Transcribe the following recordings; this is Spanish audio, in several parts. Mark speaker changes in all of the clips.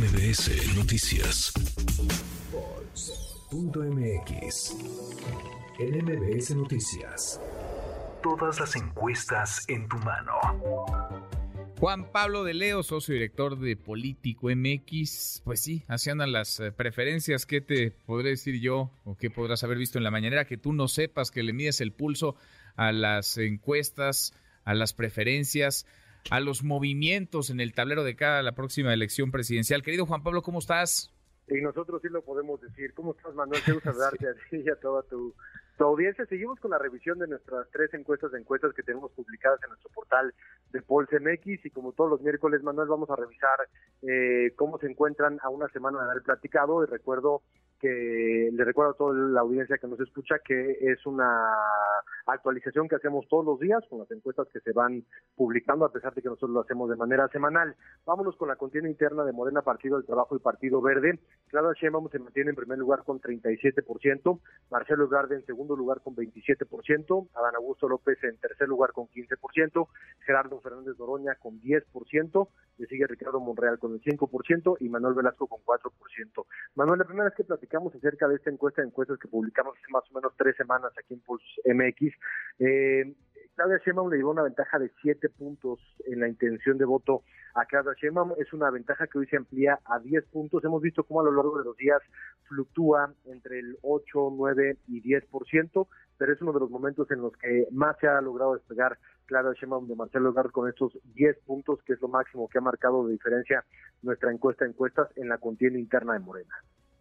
Speaker 1: MBS Noticias. MX. En MBS Noticias. Todas las encuestas en tu mano.
Speaker 2: Juan Pablo de Leo, socio director de Político MX. Pues sí, así andan las eh, preferencias. ¿Qué te podré decir yo o qué podrás haber visto en la mañanera que tú no sepas que le mides el pulso a las encuestas, a las preferencias? A los movimientos en el tablero de cada la próxima elección presidencial. Querido Juan Pablo, ¿cómo estás?
Speaker 3: Y nosotros sí lo podemos decir. ¿Cómo estás, Manuel? Quiero saludarte a ti y a toda tu, audiencia. Seguimos con la revisión de nuestras tres encuestas de encuestas que tenemos publicadas en nuestro portal de Polse MX y como todos los miércoles, Manuel, vamos a revisar eh, cómo se encuentran a una semana de haber platicado y recuerdo que le recuerdo a toda la audiencia que nos escucha que es una actualización que hacemos todos los días con las encuestas que se van publicando a pesar de que nosotros lo hacemos de manera semanal. Vámonos con la contienda interna de Morena, Partido del Trabajo y Partido Verde. Claudia Sheinbaum se mantiene en primer lugar con 37%, Marcelo Ebrard en segundo lugar con 27%, Adán Augusto López en tercer lugar con 15%, Gerardo Fernández Noroña con 10%, le sigue Ricardo Monreal con el 5% y Manuel Velasco con 4%. Manuel, la primera vez que platicamos acerca de esta encuesta de encuestas que publicamos hace más o menos tres semanas aquí en Pulse MX. Eh, Claudia Sheinbaum le llevó una ventaja de siete puntos en la intención de voto a Claudia Sheinbaum. Es una ventaja que hoy se amplía a diez puntos. Hemos visto cómo a lo largo de los días fluctúa entre el 8, 9 y 10%, pero es uno de los momentos en los que más se ha logrado despegar Claudia Sheinbaum de Marcelo Ebrard con estos 10 puntos, que es lo máximo que ha marcado de diferencia nuestra encuesta encuestas en la contienda interna de Morena.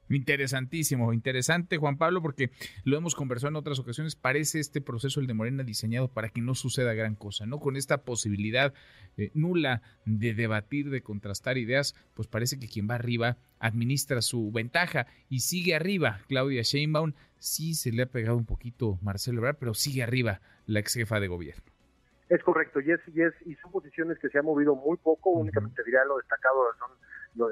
Speaker 2: Interesantísimo, interesante Juan Pablo, porque lo hemos conversado en otras ocasiones, parece este proceso el de Morena diseñado para que no suceda gran cosa, ¿no? Con esta posibilidad eh, nula de debatir, de contrastar ideas, pues parece que quien va arriba administra su ventaja y sigue arriba. Claudia Sheinbaum sí se le ha pegado un poquito Marcelo Ebrard, pero sigue arriba la ex jefa de gobierno.
Speaker 3: Es correcto, y, es, y, es, y son posiciones que se han movido muy poco, únicamente diría lo destacado son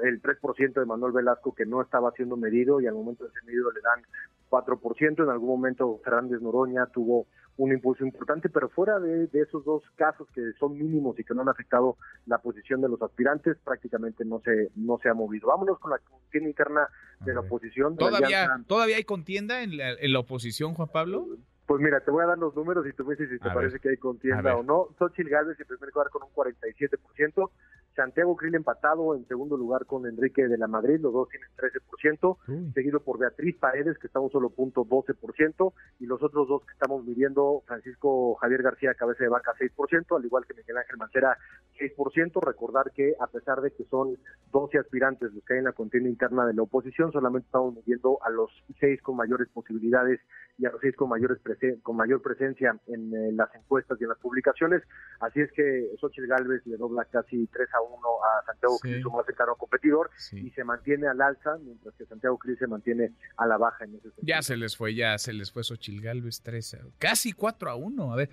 Speaker 3: el 3% de Manuel Velasco que no estaba siendo medido y al momento de ser medido le dan 4%. En algún momento Fernández Noroña tuvo un impulso importante, pero fuera de, esos dos casos que son mínimos y que no han afectado la posición de los aspirantes, prácticamente no se no se ha movido. Vámonos con la contienda interna de la oposición.
Speaker 2: ¿Todavía, ¿Todavía hay contienda en la, en la oposición, Juan Pablo?
Speaker 3: Pues mira, te voy a dar los números y tú me dices si te parece que hay contienda o no. Xochitl Gálvez en primer lugar con un 47%, Santiago Krill empatado en segundo lugar con Enrique de la Madrid, los dos tienen 13%, seguido por Beatriz Paredes, que está un solo punto 12%, y los otros dos que estamos midiendo, Francisco Javier García Cabeza de Vaca 6%, al igual que Miguel Ángel Mancera 6%. Recordar que a pesar de que son 12 aspirantes los que hay en la contienda interna de la oposición, solamente estamos midiendo a los seis con mayores posibilidades y a los seis con mayores con mayor presencia en eh, las encuestas y en las publicaciones. Así es que Xochitl Galvez le dobla casi 3 a 1 a Santiago Cris, su más cercano competidor, y se mantiene al alza, mientras que Santiago Cris se mantiene a la baja en ese
Speaker 2: Ya se les fue, ya se les fue Xochitl Galvez 3 a, casi 4 a 1. A ver,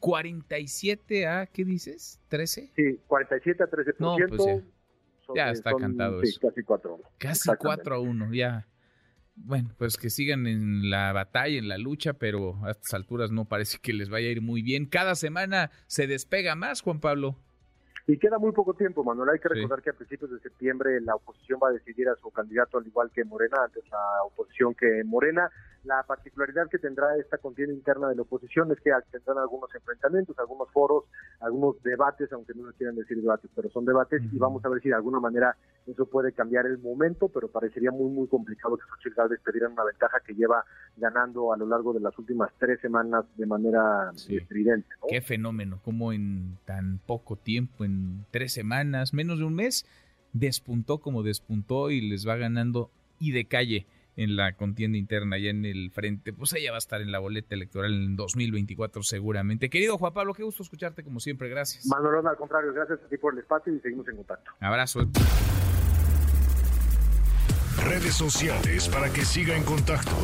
Speaker 2: 47 a, ¿qué dices? ¿13?
Speaker 3: Sí, 47 a 13%. No, pues
Speaker 2: ya. ya está cantado
Speaker 3: sí, Casi 4 a 1.
Speaker 2: Casi 4 a 1, ya bueno, pues que sigan en la batalla, en la lucha, pero a estas alturas no parece que les vaya a ir muy bien. Cada semana se despega más, Juan Pablo.
Speaker 3: Y queda muy poco tiempo, Manuel. Hay que recordar que a principios de septiembre la oposición va a decidir a su candidato, al igual que Morena, antes la oposición que Morena. La particularidad que tendrá esta contienda interna de la oposición es que tendrán algunos enfrentamientos, algunos foros, algunos debates, aunque no quieran decir debates, pero son debates y vamos a ver si de alguna manera eso puede cambiar el momento, pero parecería muy, muy complicado que Xochitl Gálvez perdieran una ventaja que lleva ganando a lo largo de las últimas tres semanas de manera evidente.
Speaker 2: Qué fenómeno, como en tan poco tiempo, en tres semanas, menos de un mes, despuntó como despuntó y les va ganando y de calle en la contienda interna y en el frente, pues ella va a estar en la boleta electoral en 2024 seguramente. Querido Juan Pablo, qué gusto escucharte como siempre, gracias.
Speaker 3: Manuel, al contrario, gracias a ti por el espacio y seguimos en contacto.
Speaker 2: Abrazo.
Speaker 1: Redes sociales para que siga en contacto: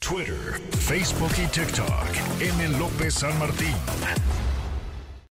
Speaker 1: Twitter, Facebook y TikTok. M. López San Martín.